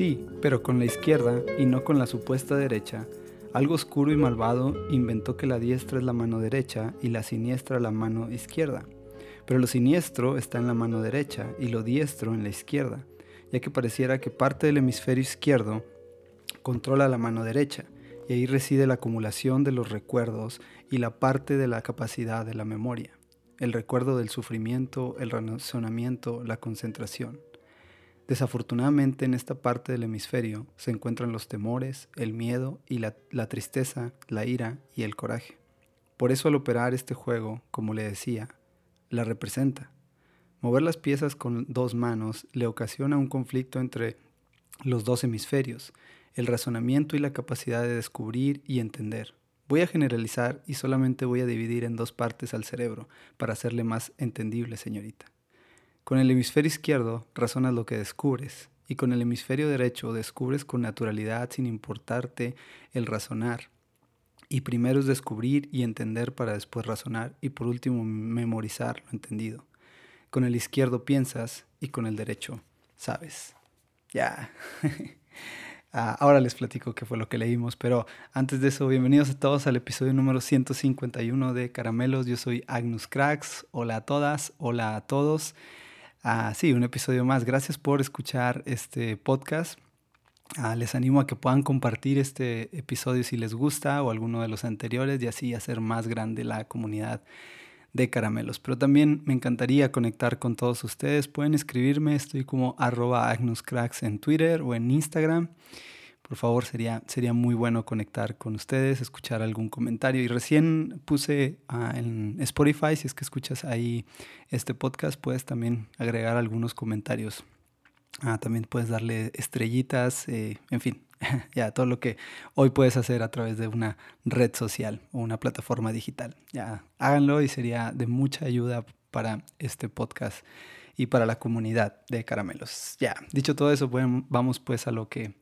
Sí, pero con la izquierda y no con la supuesta derecha, algo oscuro y malvado inventó que la diestra es la mano derecha y la siniestra la mano izquierda. Pero lo siniestro está en la mano derecha y lo diestro en la izquierda, ya que pareciera que parte del hemisferio izquierdo controla la mano derecha, y ahí reside la acumulación de los recuerdos y la parte de la capacidad de la memoria, el recuerdo del sufrimiento, el razonamiento, la concentración. Desafortunadamente en esta parte del hemisferio se encuentran los temores, el miedo y la, tristeza, la ira y el coraje. Por eso al operar este juego, como le decía, la representa. Mover las piezas con dos manos le ocasiona un conflicto entre los dos hemisferios, el razonamiento y la capacidad de descubrir y entender. Voy a generalizar y solamente voy a dividir en dos partes al cerebro para hacerle más entendible, señorita. Con el hemisferio izquierdo razonas lo que descubres y con el hemisferio derecho descubres con naturalidad sin importarte el razonar. Y primero es descubrir y entender para después razonar y por último memorizar lo entendido. Con el izquierdo piensas y con el derecho sabes. Ya. Ah, ahora les platico qué fue lo que leímos, pero antes de eso, bienvenidos a todos al episodio número 151 de Caramelos. Yo soy Agnus Cracks. Hola a todas, hola a todos. Ah, sí, un episodio más. Gracias por escuchar este podcast. Ah, les animo a que puedan compartir este episodio si les gusta o alguno de los anteriores y así hacer más grande la comunidad de caramelos. Pero también me encantaría conectar con todos ustedes. Pueden escribirme, estoy como arroba agnuscracks en Twitter o en Instagram. Por favor, sería, sería muy bueno conectar con ustedes, escuchar algún comentario. Y recién puse uh, en Spotify, si es que escuchas ahí este podcast, puedes también agregar algunos comentarios. Uh, también puedes darle estrellitas, eh, en fin, ya todo lo que hoy puedes hacer a través de una red social o una plataforma digital. Ya háganlo y sería de mucha ayuda para este podcast y para la comunidad de caramelos. Ya, dicho todo eso, bueno, vamos pues a lo que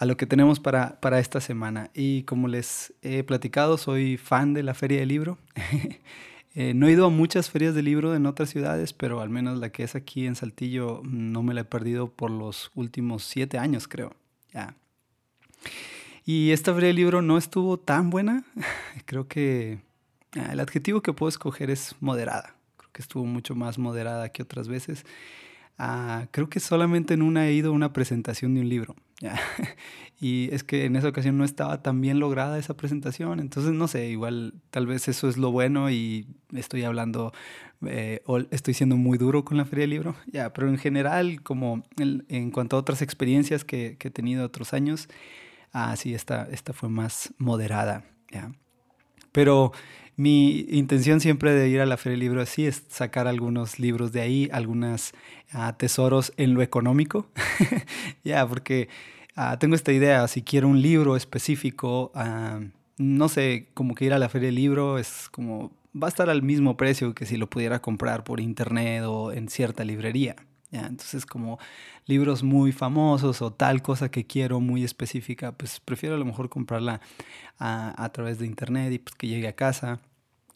a lo que tenemos para, para esta semana. Y como les he platicado, soy fan de la Feria del Libro. eh, no he ido a muchas ferias de libro en otras ciudades, pero al menos la que es aquí en Saltillo no me la he perdido por los últimos siete años, creo. Ya, y esta feria del libro no estuvo tan buena. Creo que ah, el adjetivo que puedo escoger es moderada. Creo que estuvo mucho más moderada que otras veces. Uh, creo que solamente en una he ido a una presentación de un libro. y es que en esa ocasión no estaba tan bien lograda esa presentación. Entonces, no sé, igual tal vez eso es lo bueno y estoy hablando eh, o estoy siendo muy duro con la feria del libro. Ya, pero en general, como en, en cuanto a otras experiencias que, que, he tenido otros años, ah, sí, esta, esta fue más moderada. ¿ya? Pero mi intención siempre de ir a la Feria del Libro así es sacar algunos libros de ahí, algunos uh, tesoros en lo económico. ya, porque uh, tengo esta idea, si quiero un libro específico, uh, no sé, como que ir a la Feria del Libro es como, va a estar al mismo precio que si lo pudiera comprar por internet o en cierta librería. Entonces, como libros muy famosos o tal cosa que quiero muy específica, pues prefiero a lo mejor comprarla a, a través de internet y pues que llegue a casa.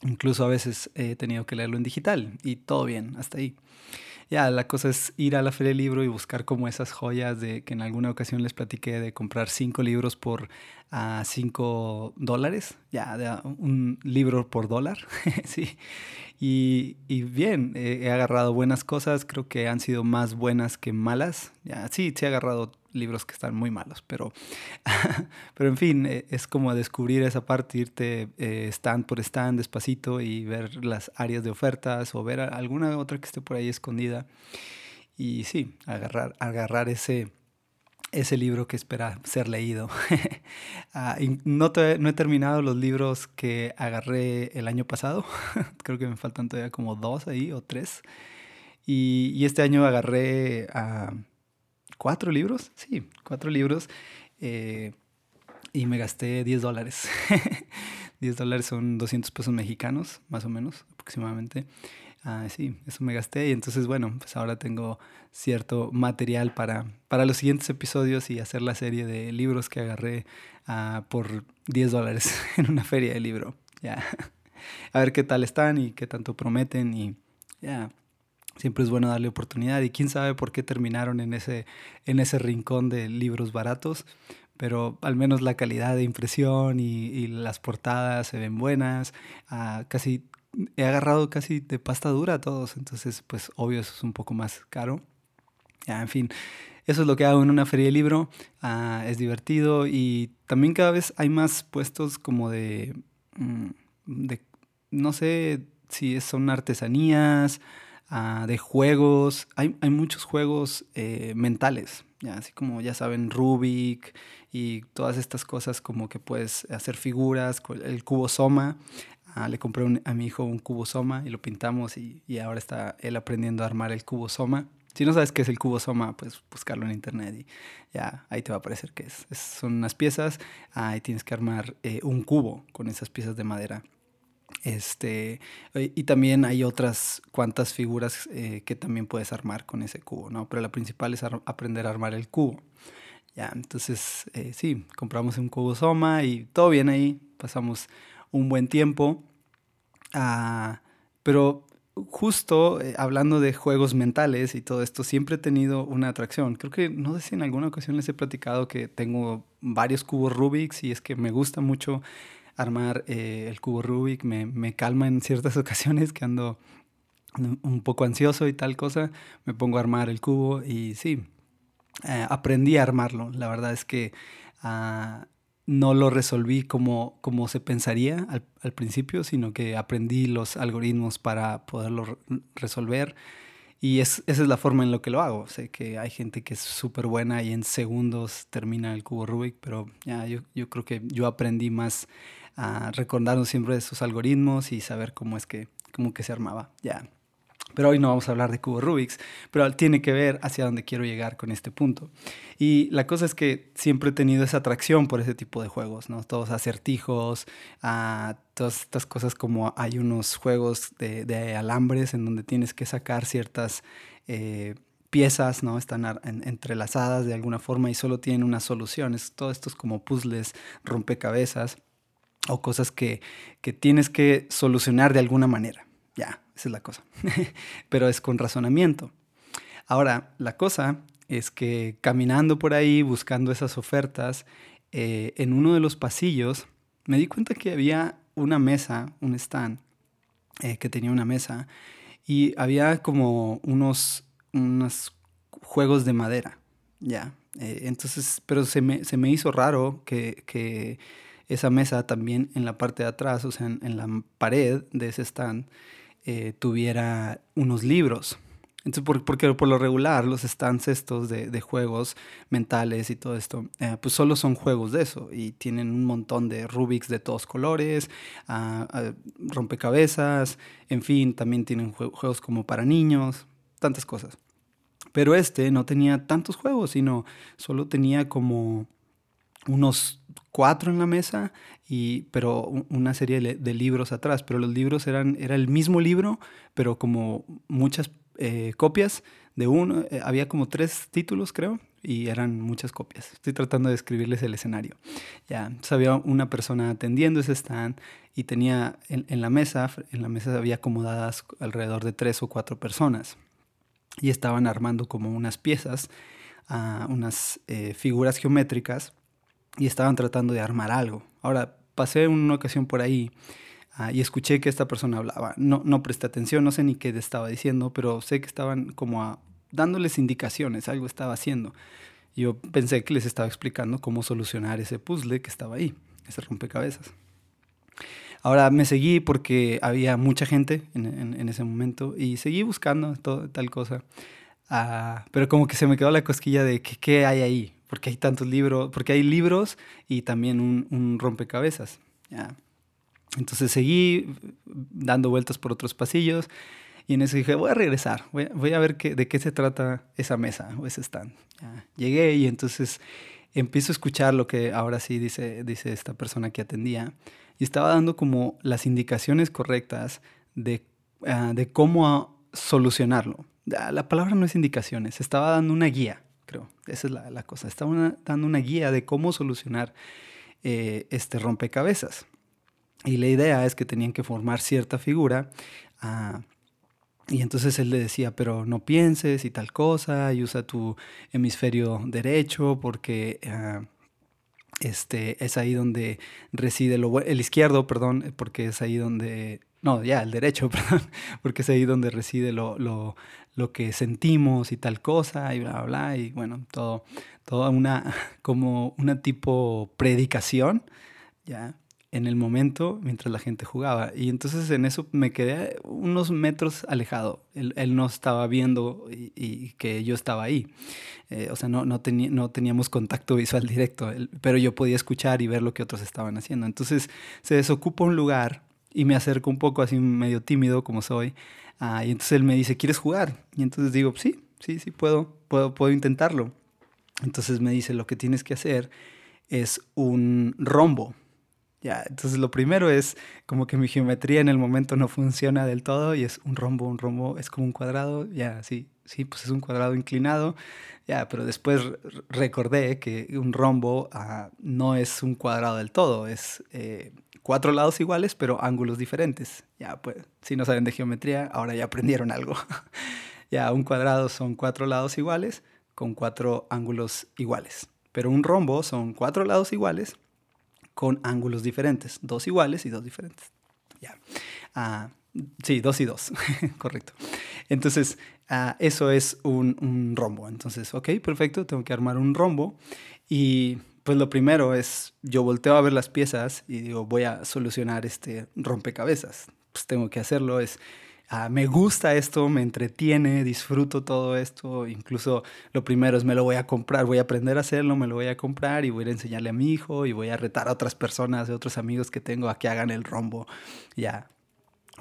Incluso a veces he tenido que leerlo en digital y todo bien, hasta ahí. Ya, la cosa es ir a la feria del libro y buscar como esas joyas de que en alguna ocasión les platiqué de comprar cinco libros por a uh, cinco dólares, ya, de, un libro por dólar, sí. Y, y bien, he agarrado buenas cosas, creo que han sido más buenas que malas. Ya, sí, sí he agarrado libros que están muy malos, pero, pero en fin, eh, es como descubrir esa parte, irte eh, stand por stand despacito y ver las áreas de ofertas o ver alguna otra que esté por ahí escondida. Y sí, agarrar, agarrar ese, ese libro que espera ser leído. ah, no, te, no, he terminado los libros que agarré el año pasado. Creo que me faltan todavía como dos ahí o tres. Y, y este año agarré a... Uh, cuatro libros, sí, cuatro libros. Eh, y me gasté 10 dólares. 10 dólares son 200 pesos mexicanos, más o menos, aproximadamente. Ah, sí, eso me gasté y entonces, bueno, pues ahora tengo cierto material para, para los siguientes episodios y hacer la serie de libros que agarré ah, por 10 dólares en una feria de libro. Ya. A ver qué tal están y qué tanto prometen y ya. Siempre es bueno darle oportunidad y quién sabe por qué terminaron en ese, en ese rincón de libros baratos, pero al menos la calidad de impresión y, las portadas se ven buenas, ah, casi he agarrado casi de pasta dura a todos, entonces pues obvio eso es un poco más caro. Ya, en fin, eso es lo que hago en una feria de libro, ah, es divertido y también cada vez hay más puestos como de, mm, de no sé si son artesanías, Ah, de juegos. Hay, muchos juegos eh, mentales, ¿ya? así como ya saben, Rubik y todas estas cosas como que puedes hacer figuras, el cubo Soma. Ah, le compré a mi hijo un cubo Soma y lo pintamos y, ahora está él aprendiendo a armar el cubo Soma. Si no sabes qué es el cubo Soma, pues buscarlo en internet y ya ahí te va a aparecer qué es. son unas piezas ah, y tienes que armar eh, un cubo con esas piezas de madera. Este, y también hay otras cuantas figuras eh, que también puedes armar con ese cubo, ¿no? Pero la principal es aprender a armar el cubo. Ya, entonces, eh, sí, compramos un cubo Soma y todo bien ahí, pasamos un buen tiempo. Ah, pero justo eh, hablando de juegos mentales y todo esto, siempre he tenido una atracción. Creo que no sé si en alguna ocasión les he platicado que tengo varios cubos Rubik's y es que me gusta mucho armar eh, el cubo Rubik, me, me, calma en ciertas ocasiones que ando un poco ansioso y tal cosa, me pongo a armar el cubo y sí, eh, aprendí a armarlo. La verdad es que ah, no lo resolví como, como se pensaría al, al, principio, sino que aprendí los algoritmos para poderlo resolver. Y es, esa es la forma en lo que lo hago. Sé que hay gente que es súper buena y en segundos termina el cubo Rubik, pero ya, yo, yo creo que yo aprendí más a recordarnos siempre de sus algoritmos y saber cómo es que, cómo que se armaba. Ya. Pero hoy no vamos a hablar de cubo Rubik's, pero tiene que ver hacia dónde quiero llegar con este punto. Y la cosa es que siempre he tenido esa atracción por ese tipo de juegos, ¿no? Todos acertijos, a todas estas cosas como hay unos juegos de, alambres en donde tienes que sacar ciertas eh, piezas, ¿no? Están entrelazadas de alguna forma y solo tienen una solución. Es, todo esto es como puzzles, rompecabezas o cosas que, tienes que solucionar de alguna manera. Ya, esa es la cosa. Pero es con razonamiento. Ahora, la cosa es que caminando por ahí, buscando esas ofertas, eh, en uno de los pasillos me di cuenta que había una mesa, un stand, eh, que tenía una mesa, y había como unos, unos juegos de madera, ya. Eh, entonces, pero se me, se me hizo raro que, que esa mesa también en la parte de atrás, o sea, en, la pared de ese stand, eh, tuviera unos libros. Entonces, porque por lo regular los stands estos de, juegos mentales y todo esto, eh, pues solo son juegos de eso y tienen un montón de Rubiks de todos colores, ah, ah, rompecabezas, en fin, también tienen juegos como para niños, tantas cosas. Pero este no tenía tantos juegos, sino solo tenía como unos cuatro en la mesa, y, pero una serie de, libros atrás. Pero los libros eran era el mismo libro, pero como muchas eh, copias de uno. Eh, había como tres títulos, creo, y eran muchas copias. Estoy tratando de describirles el escenario. Ya, entonces había una persona atendiendo ese stand y tenía en, la mesa, en la mesa había acomodadas alrededor de tres o cuatro personas y estaban armando como unas piezas, uh, unas eh, figuras geométricas y estaban tratando de armar algo. Ahora, pasé una ocasión por ahí ah, y escuché que esta persona hablaba. No, no presté atención, no sé ni qué estaba diciendo, pero sé que estaban como dándoles indicaciones, algo estaba haciendo. Yo pensé que les estaba explicando cómo solucionar ese puzzle que estaba ahí, ese rompecabezas. Ahora me seguí porque había mucha gente en, ese momento y seguí buscando todo, tal cosa. Ah, pero como que se me quedó la cosquilla de qué hay ahí, porque hay tantos libros, porque hay libros y también un, rompecabezas. ¿ya? Entonces seguí dando vueltas por otros pasillos y en eso dije, voy a regresar, voy, a ver qué, de qué se trata esa mesa o ese stand. Llegué y entonces empiezo a escuchar lo que ahora sí dice, dice esta persona que atendía y estaba dando como las indicaciones correctas de, ah, de cómo solucionarlo. La palabra no es indicaciones, estaba dando una guía creo. Esa es la, cosa. Estaba dando una guía de cómo solucionar eh, este rompecabezas. Y la idea es que tenían que formar cierta figura ah, Y entonces él le decía, pero no pienses y tal cosa, y usa tu hemisferio derecho porque ah, este, es ahí donde reside lo el izquierdo, perdón, porque es ahí donde, no, ya, el derecho, perdón, porque es ahí donde reside lo, lo que sentimos y tal cosa, y bla, bla, bla, y bueno, todo, toda una, como una tipo predicación, ¿ya? en el momento mientras la gente jugaba. Y entonces en eso me quedé unos metros alejado. Él, no estaba viendo y, que yo estaba ahí. Eh, o sea, no, no, no teníamos contacto visual directo, pero yo podía escuchar y ver lo que otros estaban haciendo. Entonces se desocupa un lugar y me acerco un poco así medio tímido como soy. Ah, y entonces él me dice, ¿quieres jugar? Y entonces digo, sí, sí, sí, puedo, puedo, puedo intentarlo. Entonces me dice, lo que tienes que hacer es un rombo ya, entonces lo primero es como que mi geometría en el momento no funciona del todo y es un rombo, un rombo es como un cuadrado, ya, sí, sí, pues es un cuadrado inclinado, ya, pero después recordé que un rombo ah, no es un cuadrado del todo, es eh, cuatro lados iguales pero ángulos diferentes. Ya, pues, si no saben de geometría, ahora ya aprendieron algo. ya, un cuadrado son cuatro lados iguales con cuatro ángulos iguales, pero un rombo son cuatro lados iguales con ángulos diferentes, dos iguales y dos diferentes. Ya. Ah, sí, dos y dos, correcto. Entonces, ah, eso es un, un, rombo. Entonces, ok, perfecto, tengo que armar un rombo. Y pues lo primero es, yo volteo a ver las piezas y digo, voy a solucionar este rompecabezas. Pues tengo que hacerlo, es Ah, me gusta esto, me entretiene, disfruto todo esto. Incluso lo primero es me lo voy a comprar, voy a aprender a hacerlo, me lo voy a comprar y voy a enseñarle a mi hijo y voy a retar a otras personas, a otros amigos que tengo a que hagan el rombo. Ya,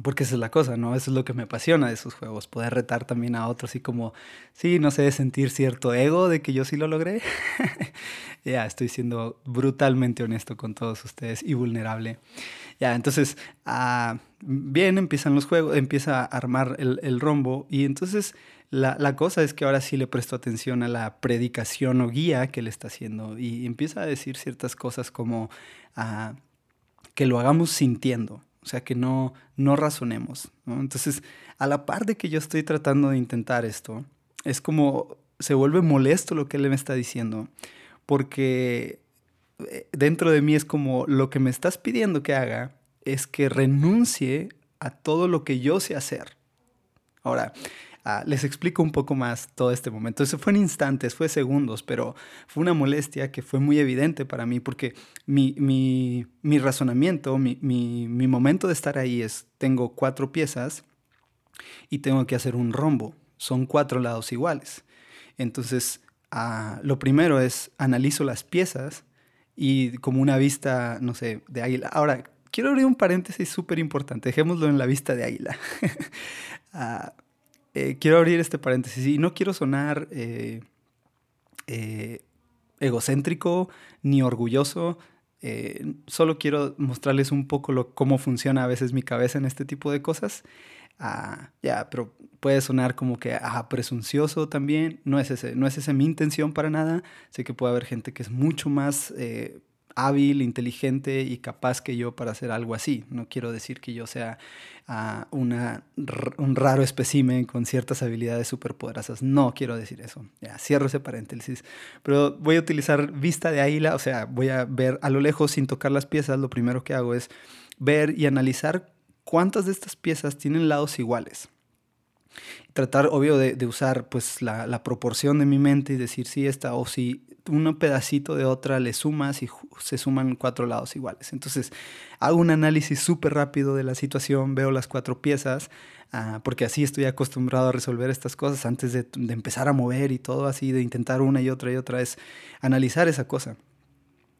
porque esa es la cosa, ¿no? Eso es lo que me apasiona de esos juegos, poder retar también a otros y como, sí, no sé, sentir cierto ego de que yo sí lo logré. ya, estoy siendo brutalmente honesto con todos ustedes y vulnerable. Ya, entonces, ah, bien, empiezan los juegos, empieza a armar el, rombo y entonces la, cosa es que ahora sí le presto atención a la predicación o guía que le está haciendo y empieza a decir ciertas cosas como ah, que lo hagamos sintiendo o sea, que no, no razonemos. Entonces, a la par de que yo estoy tratando de intentar esto, es como se vuelve molesto lo que él me está diciendo, porque eh, dentro de mí es como lo que me estás pidiendo que haga es que renuncie a todo lo que yo sé hacer. Ahora, Ah, les explico un poco más todo este momento. Eso fue en instantes, fue segundos, pero fue una molestia que fue muy evidente para mí porque mi, mi, mi razonamiento, mi, mi, mi momento de estar ahí es, tengo cuatro piezas y tengo que hacer un rombo. Son cuatro lados iguales. Entonces, ah, lo primero es analizo las piezas y como una vista, no sé, de águila. Ahora, quiero abrir un paréntesis súper importante. Dejémoslo en la vista de águila. Ah, eh, quiero abrir este paréntesis y no quiero sonar eh, eh, egocéntrico ni orgulloso. solo quiero mostrarles un poco cómo funciona a veces mi cabeza en este tipo de cosas. Ah, ya, pero puede sonar como que ah, presuncioso también. No es, ese, no es esa mi intención para nada. Sé que puede haber gente que es mucho más hábil, inteligente y capaz que yo para hacer algo así. No quiero decir que yo sea uh, una, un raro espécimen con ciertas habilidades superpoderosas. No quiero decir eso. Ya, cierro ese paréntesis. Pero voy a utilizar vista de águila, o sea, voy a ver a lo lejos sin tocar las piezas. Lo primero que hago es ver y analizar cuántas de estas piezas tienen lados iguales tratar, obvio, de, de usar pues la, la, proporción de mi mente y decir si esta o si un pedacito de otra le sumas y se suman cuatro lados iguales. Entonces hago un análisis súper rápido de la situación, veo las cuatro piezas, uh, porque así estoy acostumbrado a resolver estas cosas antes de, de empezar a mover y todo así, de intentar una y otra y otra, es analizar esa cosa.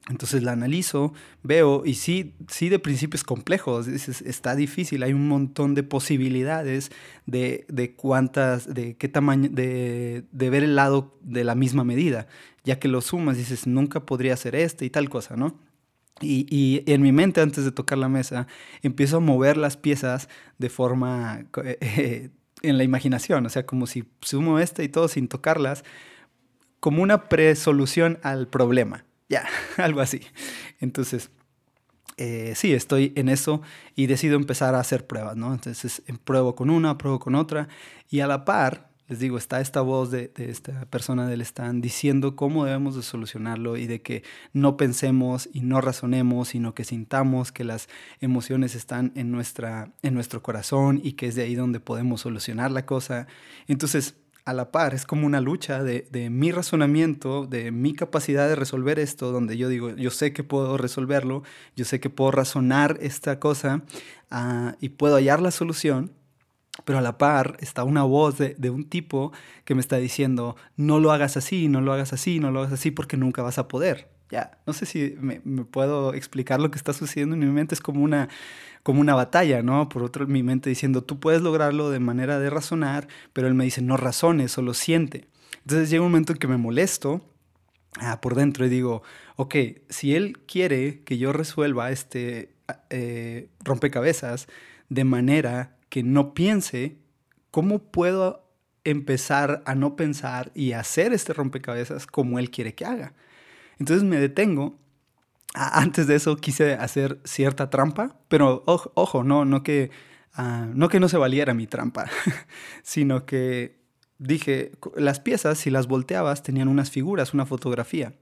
Entonces la analizo, veo y sí, sí de principios complejos, está difícil, hay un montón de posibilidades de, de cuántas, de qué tamaño, de, de, ver el lado de la misma medida, ya que lo sumas dices, nunca podría ser este y tal cosa, ¿no? Y, y, en mi mente, antes de tocar la mesa, empiezo a mover las piezas de forma eh, en la imaginación, o sea, como si sumo esta y todo sin tocarlas, como una presolución al problema. Ya, algo así. Entonces, eh, sí, estoy en eso y decido empezar a hacer pruebas, ¿no? Entonces pruebo con una, pruebo con otra y a la par, les digo, está esta voz de, esta persona del stand diciendo cómo debemos de solucionarlo y de que no pensemos y no razonemos, sino que sintamos que las emociones están en, nuestra, en nuestro corazón y que es de ahí donde podemos solucionar la cosa. Entonces, a la par, es como una lucha de, mi razonamiento, de mi capacidad de resolver esto, donde yo digo, yo sé que puedo resolverlo, yo sé que puedo razonar esta cosa ah, y puedo hallar la solución, pero a la par está una voz de, un tipo que me está diciendo, no lo hagas así, no lo hagas así, no lo hagas así, porque nunca vas a poder. No sé si me, me puedo explicar lo que está sucediendo en mi mente, es como una como una batalla, ¿no? Por otro, mi mente diciendo, tú puedes lograrlo de manera de razonar, pero él me dice, no razones, solo siente. Entonces llega un momento en que me molesto ah, por dentro y digo, ok, si él quiere que yo resuelva este eh, rompecabezas de manera que no piense, ¿cómo puedo empezar a no pensar y hacer este rompecabezas como él quiere que haga? Entonces me detengo antes de eso quise hacer cierta trampa, pero ojo, no, no, que, ah, no que no se valiera mi trampa, sino que dije, las piezas, si las volteabas, tenían unas figuras, una fotografía.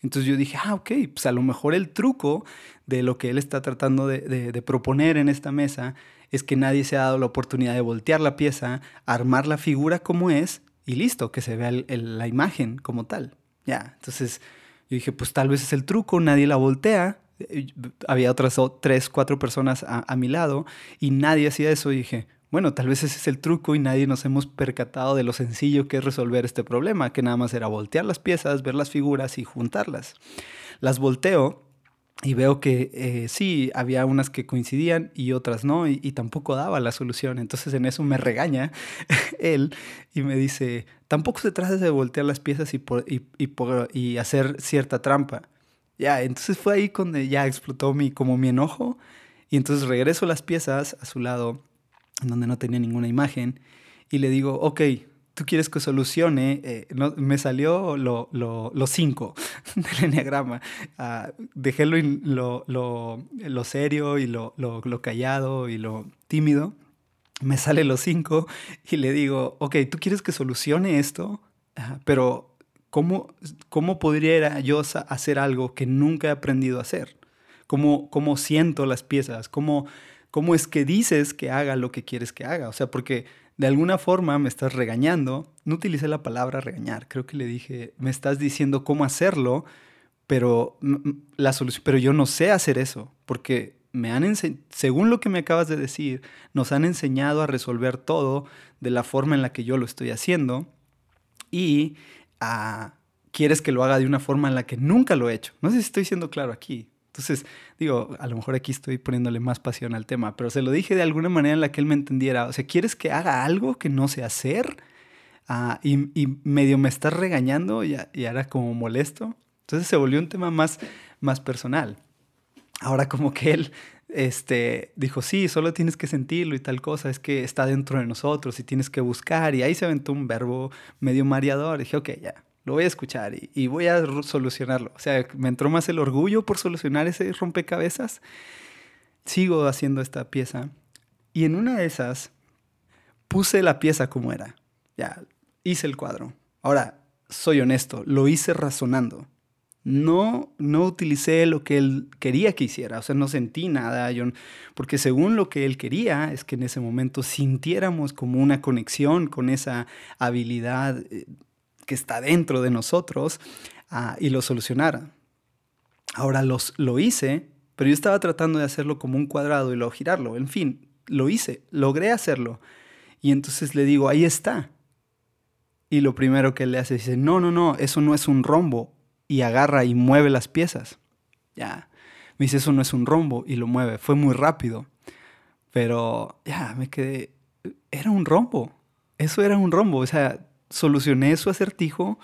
Entonces yo dije, ah, ok, pues a lo mejor el truco de lo que él está tratando de, proponer en esta mesa es que nadie se ha dado la oportunidad de voltear la pieza, armar la figura como es y listo, que se vea la imagen como tal. Ya, entonces yo dije, pues tal vez es el truco, nadie la voltea. Había otras tres, cuatro personas a, mi lado y nadie hacía eso. Y dije, bueno, tal vez ese es el truco y nadie nos hemos percatado de lo sencillo que es resolver este problema, que nada más era voltear las piezas, ver las figuras y juntarlas. Las volteo y veo que eh, sí, había unas que coincidían y otras no, y, tampoco daba la solución. Entonces en eso me regaña él y me dice, tampoco se trata de voltear las piezas y, y, y, hacer cierta trampa. Ya, entonces fue ahí cuando ya explotó mi, como mi enojo, y entonces regreso las piezas a su lado, donde no tenía ninguna imagen, y le digo, ok, tú quieres que solucione, eh, no, me salió lo, lo, lo cinco del enneagrama. Uh, dejé lo, lo, serio y lo, callado y lo tímido. Me sale lo cinco y le digo, ok, tú quieres que solucione esto, pero ¿cómo, ¿cómo podría yo hacer algo que nunca he aprendido a hacer? ¿Cómo, cómo siento las piezas? ¿Cómo, ¿Cómo es que dices que haga lo que quieres que haga? O sea, porque de alguna forma me estás regañando. No utilicé la palabra regañar, creo que le dije, me estás diciendo cómo hacerlo, pero, la solución, pero yo no sé hacer eso, porque me han según lo que me acabas de decir, nos han enseñado a resolver todo de la forma en la que yo lo estoy haciendo y a, quieres que lo haga de una forma en la que nunca lo he hecho. No sé si estoy siendo claro aquí. Entonces, digo, a lo mejor aquí estoy poniéndole más pasión al tema, pero se lo dije de alguna manera en la que él me entendiera. O sea, ¿quieres que haga algo que no sé hacer? Ah, y, medio me estás regañando y, y, ahora como molesto. Entonces se volvió un tema más, más personal. Ahora como que él este, dijo, sí, solo tienes que sentirlo y tal cosa, es que está dentro de nosotros y tienes que buscar. Y ahí se aventó un verbo medio mareador. dije, ok, ya, lo voy a escuchar y, voy a solucionarlo. O sea, me entró más el orgullo por solucionar ese rompecabezas. Sigo haciendo esta pieza y en una de esas puse la pieza como era. Ya, hice el cuadro. Ahora, soy honesto, lo hice razonando. No, no utilicé lo que él quería que hiciera, o sea, no sentí nada, yo, porque según lo que él quería es que en ese momento sintiéramos como una conexión con esa habilidad eh, que está dentro de nosotros ah, y lo solucionara. Ahora los, lo hice, pero yo estaba tratando de hacerlo como un cuadrado y luego girarlo. En fin, lo hice, logré hacerlo. Y entonces le digo, ahí está. Y lo primero que le hace dice, no, no, no, eso no es un rombo. Y agarra y mueve las piezas. Ya. Me dice, eso no es un rombo. Y lo mueve. Fue muy rápido. Pero ya, me quedé. Era un rombo. Eso era un rombo. O sea, solucioné su acertijo,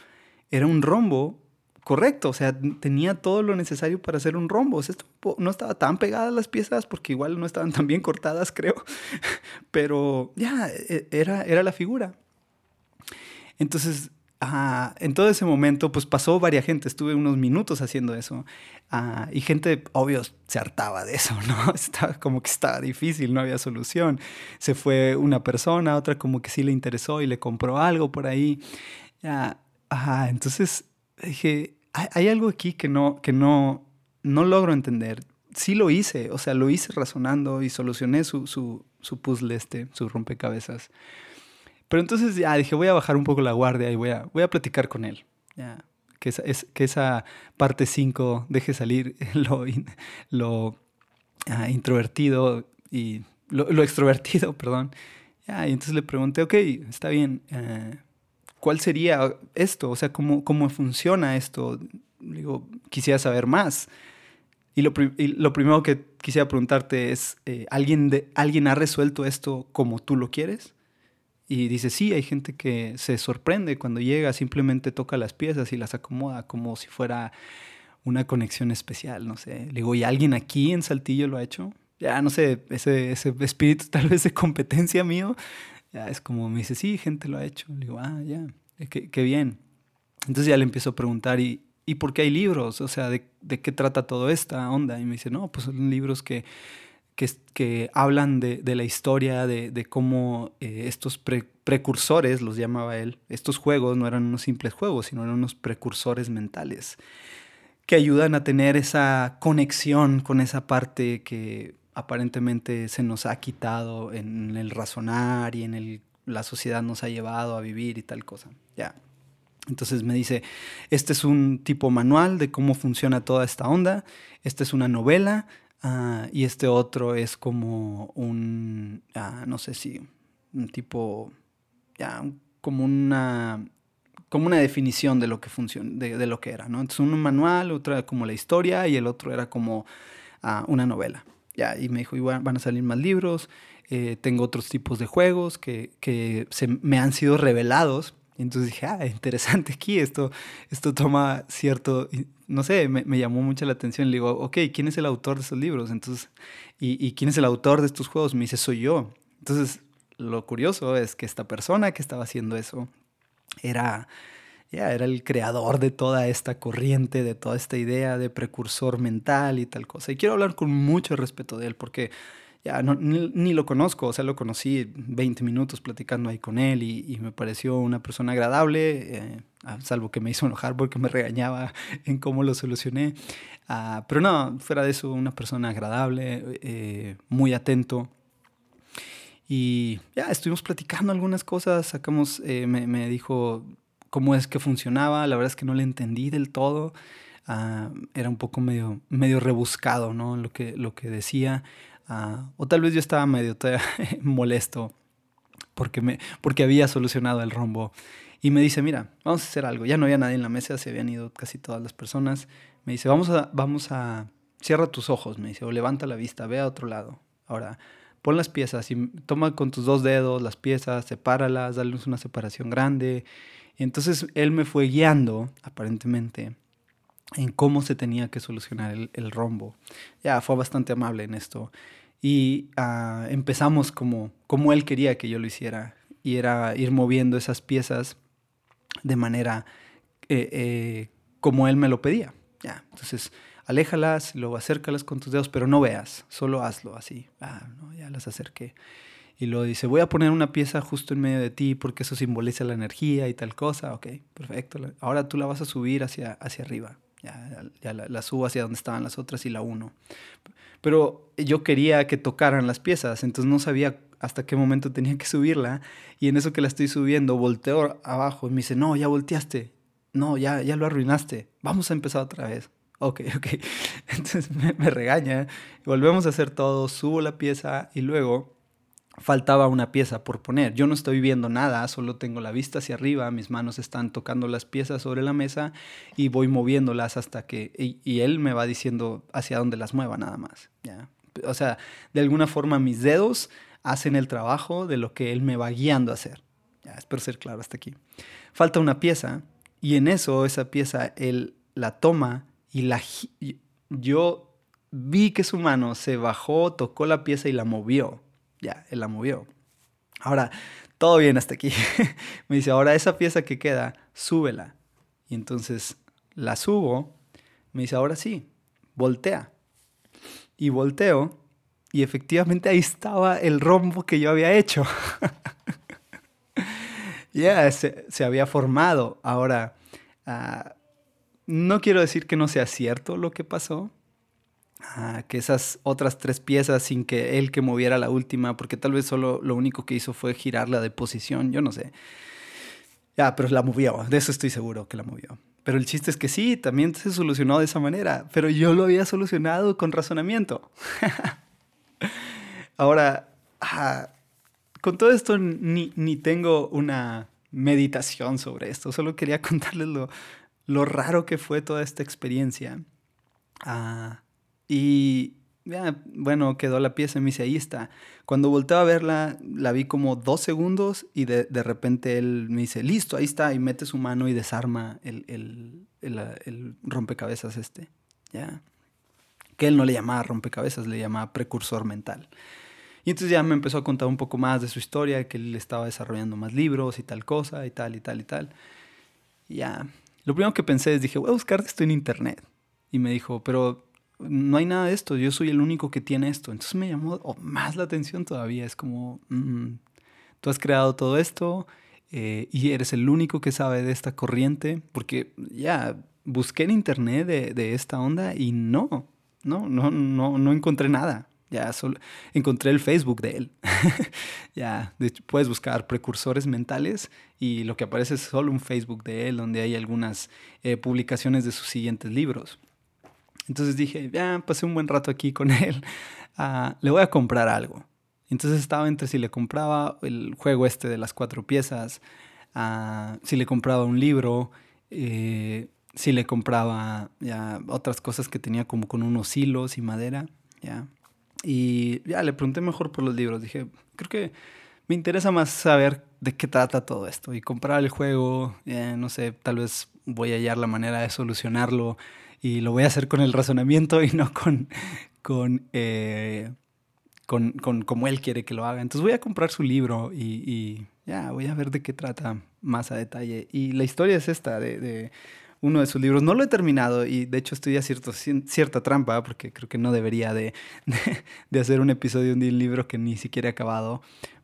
era un rombo correcto, o sea, tenía todo lo necesario para hacer un rombo. O sea, no estaba tan pegadas las piezas porque igual no estaban tan bien cortadas, creo, pero ya, e, era, era la figura. Entonces en todo ese momento, pues pasó varias gente, estuve unos minutos haciendo eso. Ah, y gente, obvio, se hartaba de eso, ¿no? Estaba como que estaba difícil, no había solución. Se fue una persona, otra como que sí le interesó y le compró algo por ahí. Ah, entonces dije, hay, algo aquí que no, que no, no logro entender. Sí lo hice, o sea, lo hice razonando y solucioné su, su, su puzzle este, su rompecabezas. Pero entonces ya dije, voy a bajar un poco la guardia y voy a, voy a platicar con él. Ya, que, esa, es, que esa parte 5 deje salir lo, lo ah, introvertido y lo, extrovertido, perdón. Y entonces le pregunté, ok, está bien, eh, ¿cuál sería esto? O sea, ¿cómo, cómo funciona esto? Digo, quisiera saber más. Y lo, lo primero que quisiera preguntarte es, eh, ¿alguien, de, ¿alguien ha resuelto esto como tú lo quieres? Y dice, sí, hay gente que se sorprende cuando llega, simplemente toca las piezas y las acomoda como si fuera una conexión especial, no sé. Le digo, ¿y alguien aquí en Saltillo lo ha hecho? Ya, no sé, ese, ese espíritu tal vez de competencia mío, ya es como me dice, sí, gente lo ha hecho. Le digo, ah, ya, eh, qué, qué bien. Entonces ya le empiezo a preguntar, ¿y, ¿y por qué hay libros? O sea, ¿de, ¿de qué trata toda esta onda? Y me dice, no, pues son libros que que, hablan de, la historia, de, cómo eh, estos precursores, los llamaba él, estos juegos no eran unos simples juegos, sino eran unos precursores mentales, que ayudan a tener esa conexión con esa parte que aparentemente se nos ha quitado en el razonar y en el, la sociedad nos ha llevado a vivir y tal cosa. Ya. Entonces me dice, este es un tipo manual de cómo funciona toda esta onda, esta es una novela, Ah, y este otro es como un, ah, no sé si, un tipo, ya, como una, como una definición de lo que funciona, de, lo que era, ¿no? Entonces un manual, otro era como la historia y el otro era como ah, una novela. Ya, y me dijo, van a salir más libros, eh, tengo otros tipos de juegos que, que se me han sido revelados entonces dije, ah, interesante aquí, esto, esto toma cierto, no sé, me, me, llamó mucho la atención. Le digo, ok, ¿quién es el autor de estos libros? Entonces, ¿y, ¿y, quién es el autor de estos juegos? Me dice, soy yo. Entonces, lo curioso es que esta persona que estaba haciendo eso era, ya era el creador de toda esta corriente, de toda esta idea de precursor mental y tal cosa. Y quiero hablar con mucho respeto de él porque ya no, ni, lo conozco, o sea, lo conocí 20 minutos platicando ahí con él y, me pareció una persona agradable, eh, salvo que me hizo enojar porque me regañaba en cómo lo solucioné. Ah, pero no, fuera de eso, una persona agradable, eh, muy atento. Y ya estuvimos platicando algunas cosas, sacamos, eh, me, me, dijo cómo es que funcionaba, la verdad es que no le entendí del todo. Ah, era un poco medio, medio rebuscado, ¿no? Lo que, lo que decía. Ah, o tal vez yo estaba medio molesto porque, me, porque había solucionado el rombo. Y me dice, mira, vamos a hacer algo. Ya no había nadie en la mesa, se habían ido casi todas las personas. Me dice, vamos a, vamos a, cierra tus ojos, me dice, o levanta la vista, ve a otro lado. Ahora, pon las piezas y toma con tus dos dedos las piezas, sepáralas, dale una separación grande. Y entonces él me fue guiando, aparentemente, en cómo se tenía que solucionar el, rombo. Ya, fue bastante amable en esto. Y ah, empezamos como, como él quería que yo lo hiciera. Y era ir moviendo esas piezas de manera eh, eh, como él me lo pedía. Ya, entonces, aléjalas, luego acércalas con tus dedos, pero no veas, solo hazlo así. Ah, no, ya las acerqué. Y luego dice, voy a poner una pieza justo en medio de ti porque eso simboliza la energía y tal cosa. Ok, perfecto. Ahora tú la vas a subir hacia, hacia arriba. Ya, la, subo hacia donde estaban las otras y la uno. Pero yo quería que tocaran las piezas, entonces no sabía hasta qué momento tenía que subirla. Y en eso que la estoy subiendo, volteo abajo y me dice, no, ya volteaste. No, ya, ya lo arruinaste. Vamos a empezar otra vez. Ok, ok. Entonces me, me regaña. Volvemos a hacer todo, subo la pieza y luego faltaba una pieza por poner. Yo no estoy viendo nada, solo tengo la vista hacia arriba, mis manos están tocando las piezas sobre la mesa y voy moviéndolas hasta que... Y, él me va diciendo hacia dónde las mueva nada más. ¿ya? O sea, de alguna forma mis dedos hacen el trabajo de lo que él me va guiando a hacer. Ya, espero ser claro hasta aquí. Falta una pieza y en eso esa pieza él la toma y la... Yo vi que su mano se bajó, tocó la pieza y la movió ya, él la movió. Ahora, todo bien hasta aquí. me dice, ahora esa pieza que queda, súbela. Y entonces la subo. Me dice, ahora sí, voltea. Y volteo. Y efectivamente ahí estaba el rombo que yo había hecho. ya, se, había formado. Ahora, ah, no quiero decir que no sea cierto lo que pasó, ah, que esas otras tres piezas sin que él que moviera la última, porque tal vez solo lo único que hizo fue girarla de posición, yo no sé. Ya, pero la movió, de eso estoy seguro que la movió. Pero el chiste es que sí, también se solucionó de esa manera, pero yo lo había solucionado con razonamiento. Ahora, ah, con todo esto ni, ni, tengo una meditación sobre esto, solo quería contarles lo, lo raro que fue toda esta experiencia. Ah, y ya, bueno, quedó la pieza y me dice, ahí está. Cuando volteo a verla, la vi como dos segundos y de, de repente él me dice, listo, ahí está, y mete su mano y desarma el, el, el, el rompecabezas este. Ya. Que él no le llamaba rompecabezas, le llamaba precursor mental. Y entonces ya me empezó a contar un poco más de su historia, que él estaba desarrollando más libros y tal cosa, y tal, y tal, y tal. Y ya, lo primero que pensé es, dije, voy a buscar esto en internet. Y me dijo, pero no hay nada de esto, yo soy el único que tiene esto. Entonces me llamó más la atención todavía. Es como, mm, tú has creado todo esto eh, y eres el único que sabe de esta corriente. Porque ya busqué en internet de, esta onda y no, no, no, no, no encontré nada. Ya solo encontré el Facebook de él. ya, puedes buscar precursores mentales y lo que aparece es solo un Facebook de él donde hay algunas eh, publicaciones de sus siguientes libros. Entonces dije, ya, pasé un buen rato aquí con él. Ah, le voy a comprar algo. Entonces estaba entre si le compraba el juego este de las cuatro piezas, uh, si le compraba un libro, eh, si le compraba ya otras cosas que tenía como con unos hilos y madera, ya. Y ya le pregunté mejor por los libros. Dije, creo que me interesa más saber de qué trata todo esto y comprar el juego. Eh, no sé, tal vez voy a hallar la manera de solucionarlo y lo voy a hacer con el razonamiento y no con, con, eh, con, con como él quiere que lo haga. Entonces voy a comprar su libro y, y, ya voy a ver de qué trata más a detalle. Y la historia es esta de, de uno de sus libros. No lo he terminado y de hecho estoy a cierta trampa porque creo que no debería de, de, hacer un episodio de un libro que ni siquiera he acabado.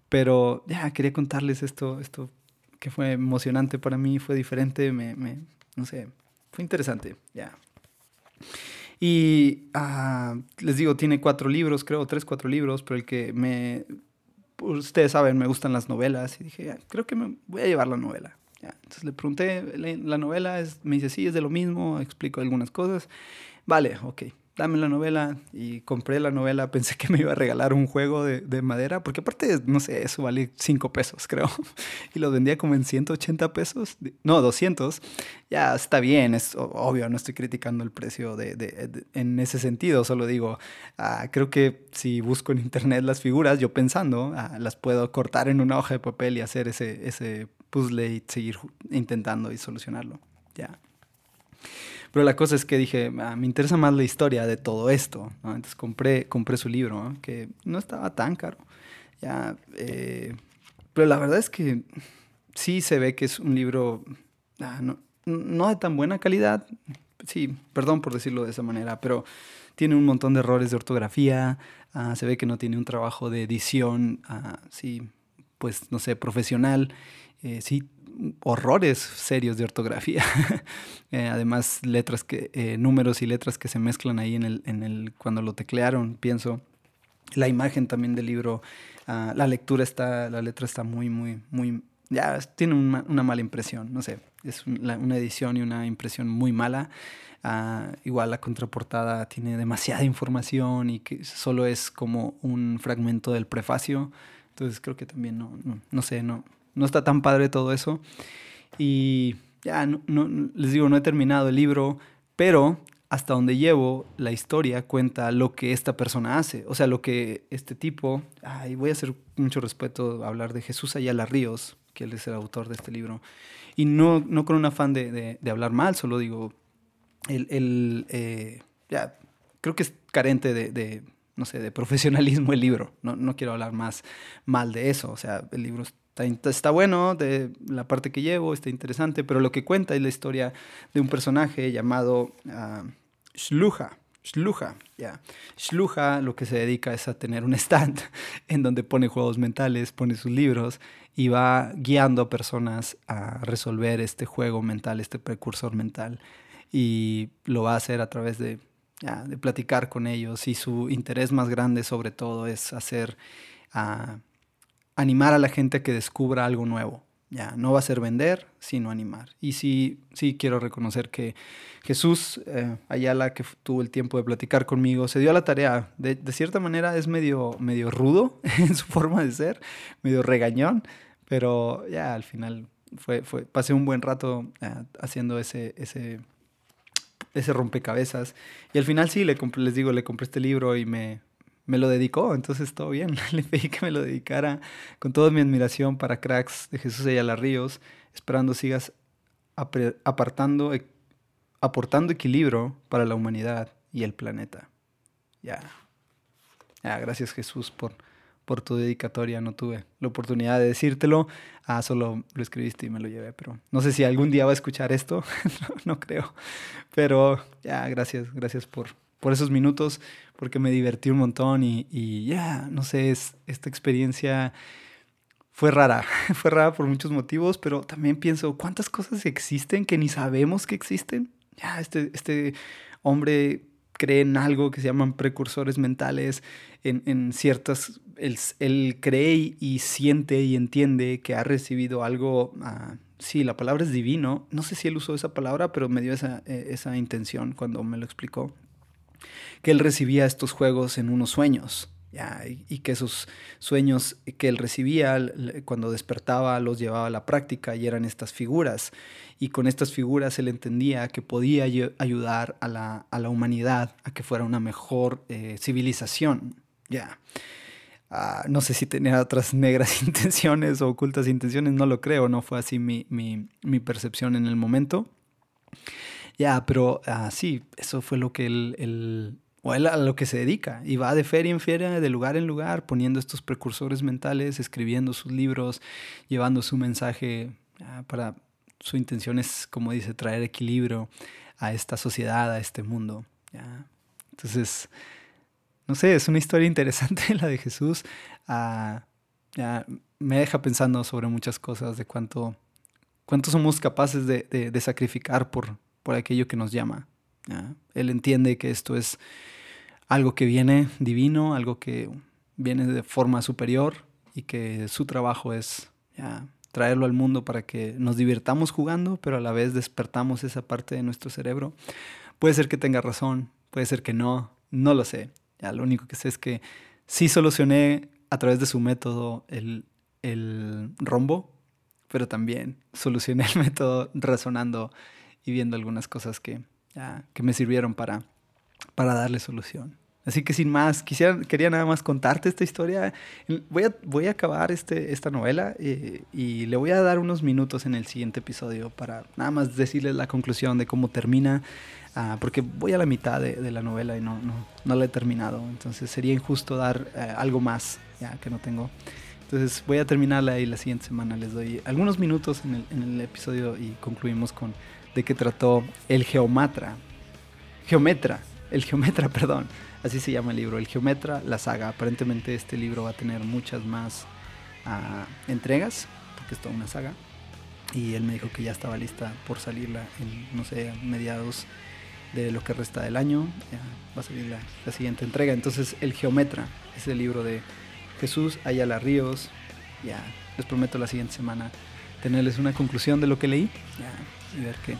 Pero ya quería contarles esto, esto que fue emocionante para mí, fue diferente, me, me no sé, fue interesante, ya. Y ah, les digo, tiene cuatro libros, creo, tres, cuatro libros, pero el que me... Ustedes saben, me gustan las novelas y dije, creo que me voy a llevar la novela. Entonces le pregunté, la novela es, me dice, sí, es de lo mismo, explico algunas cosas. Vale, ok dame la novela. Y compré la novela, pensé que me iba a regalar un juego de, de madera, porque aparte, no sé, eso vale 5 pesos, creo, y lo vendía como en 180 pesos, no, 200, ya está bien, es obvio, no estoy criticando el precio de, de, en ese sentido, solo digo, ah, creo que si busco en internet las figuras, yo pensando, ah, las puedo cortar en una hoja de papel y hacer ese, ese puzzle y seguir intentando y solucionarlo, ya. Pero la cosa es que dije, ah, me interesa más la historia de todo esto. Entonces compré, compré su libro, que no estaba tan caro. Ya, eh, pero la verdad es que sí se ve que es un libro ah, no, no, de tan buena calidad. Sí, perdón por decirlo de esa manera, pero tiene un montón de errores de ortografía. Ah, se ve que no tiene un trabajo de edición, sí, pues no sé, profesional. Eh, sí, horrores serios de ortografía. Eh, además, letras que, eh, números y letras que se mezclan ahí en el, en el, cuando lo teclearon, pienso. La imagen también del libro, ah, la lectura está, la letra está muy, muy, muy, ya tiene una, una mala impresión, no sé, es una edición y una impresión muy mala. Ah, igual la contraportada tiene demasiada información y que solo es como un fragmento del prefacio. Entonces creo que también no, no, no sé, no, no está tan padre todo eso. Y ya, no, les digo, no he terminado el libro, pero hasta donde llevo, la historia cuenta lo que esta persona hace. O sea, lo que este tipo, ay, voy a hacer mucho respeto a hablar de Jesús Ayala Ríos, que él es el autor de este libro. Y no, no con un afán de, de, hablar mal, solo digo, él, eh, ya, creo que es carente de, no sé, de profesionalismo el libro. No, no quiero hablar más mal de eso. O sea, el libro está, está, bueno, de la parte que llevo, está interesante, pero lo que cuenta es la historia de un personaje llamado uh, Shluja. Shluja, ya. Shluja lo que se dedica es a tener un stand en donde pone juegos mentales, pone sus libros y va guiando a personas a resolver este juego mental, este precursor mental. Y lo va a hacer a través de, de platicar con ellos y su interés más grande sobre todo es hacer, a animar a la gente a que descubra algo nuevo. Ya, no va a ser vender, sino animar. Y sí, sí quiero reconocer que Jesús eh, Ayala, que tuvo el tiempo de platicar conmigo, se dio a la tarea. De, cierta manera es medio, medio rudo en su forma de ser, medio regañón, pero ya al final fue, fue, pasé un buen rato uh, haciendo ese, ese, ese rompecabezas. Y al final sí, le les digo, le compré este libro y me, me lo dedicó, entonces todo bien. Le pedí que me lo dedicara con toda mi admiración para cracks de Jesús Ayala Ríos, esperando sigas apartando, e, aportando equilibrio para la humanidad y el planeta. Ya. Ya, gracias Jesús por, por tu dedicatoria. No tuve la oportunidad de decírtelo. Ah, solo lo escribiste y me lo llevé. Pero no sé si algún día va a escuchar esto. no, no, creo. Pero ya, gracias. Gracias por, por esos minutos. Porque me divertí un montón. Y, y ya, no sé, es, esta experiencia fue rara. fue rara por muchos motivos. Pero también pienso, ¿cuántas cosas existen que ni sabemos que existen? Ya, este, este hombre cree en algo que se llaman precursores mentales, en, en ciertas, él, él, cree y siente y entiende que ha recibido algo, uh, sí, la palabra es divino, no sé si él usó esa palabra, pero me dio esa, eh, esa intención cuando me lo explicó, que él recibía estos juegos en unos sueños, ya, y, que esos sueños que él recibía cuando despertaba los llevaba a la práctica y eran estas figuras. Y con estas figuras él entendía que podía ayudar a la, a la humanidad a que fuera una mejor eh, civilización. Ya. Uh, no sé si tenía otras negras intenciones o ocultas intenciones, no lo creo, no fue así mi, mi, mi percepción en el momento. Ya, pero uh, sí, eso fue lo que él, él, o él a lo que se dedica. Y va de feria en feria, de lugar en lugar, poniendo estos precursores mentales, escribiendo sus libros, llevando su mensaje uh, para... Su intención es, como dice, traer equilibrio a esta sociedad, a este mundo. ¿ya? Entonces, no sé, es una historia interesante la de Jesús. Uh, ya me deja pensando sobre muchas cosas, de cuánto, cuánto somos capaces de, de sacrificar por, por aquello que nos llama. Él entiende que esto es algo que viene divino, algo que viene de forma superior y que su trabajo es traerlo al mundo para que nos divirtamos jugando, pero a la vez despertamos esa parte de nuestro cerebro. Puede ser que tenga razón, puede ser que no, no lo sé. Ya lo único que sé es que sí solucioné a través de su método el rombo, pero también solucioné el método razonando y viendo algunas cosas que, que me sirvieron para, para darle solución. Así que sin más, quisiera, quería nada más contarte esta historia. Voy a, voy a acabar este, esta novela eh, y le voy a dar unos minutos en el siguiente episodio para nada más decirles la conclusión de cómo termina, uh, porque voy a la mitad de, de, la novela y no, no, no la he terminado. Entonces sería injusto dar uh, algo más ya que no tengo. Entonces voy a terminarla y la siguiente semana les doy algunos minutos en el, en el episodio y concluimos con de qué trató el geomatra. Geometra, el geometra, perdón Así se llama el libro, El Geometra, la saga. Aparentemente este libro va a tener muchas más uh, entregas, porque es toda una saga. Y él me dijo que ya estaba lista por salirla en, no sé, mediados de lo que resta del año. Ya va a salir la, la, siguiente entrega. Entonces, El Geometra es el libro de Jesús Ayala Ríos. Ya, les prometo la siguiente semana tenerles una conclusión de lo que leí y ver qué,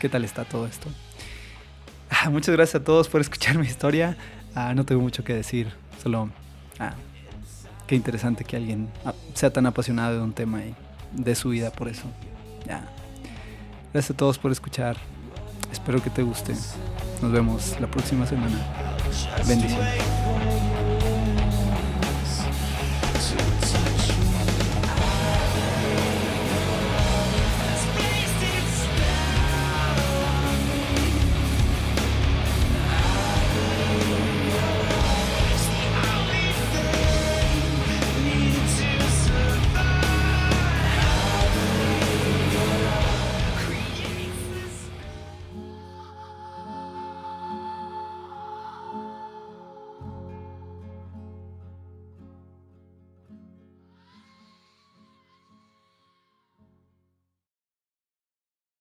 qué tal está todo esto. Ah, muchas gracias a todos por escuchar mi historia. Ah, no tengo mucho que decir, solo ah, qué interesante que alguien sea tan apasionado de un tema y de su vida por eso. Ya. Gracias a todos por escuchar. Espero que te guste. Nos vemos la próxima semana. Bendiciones.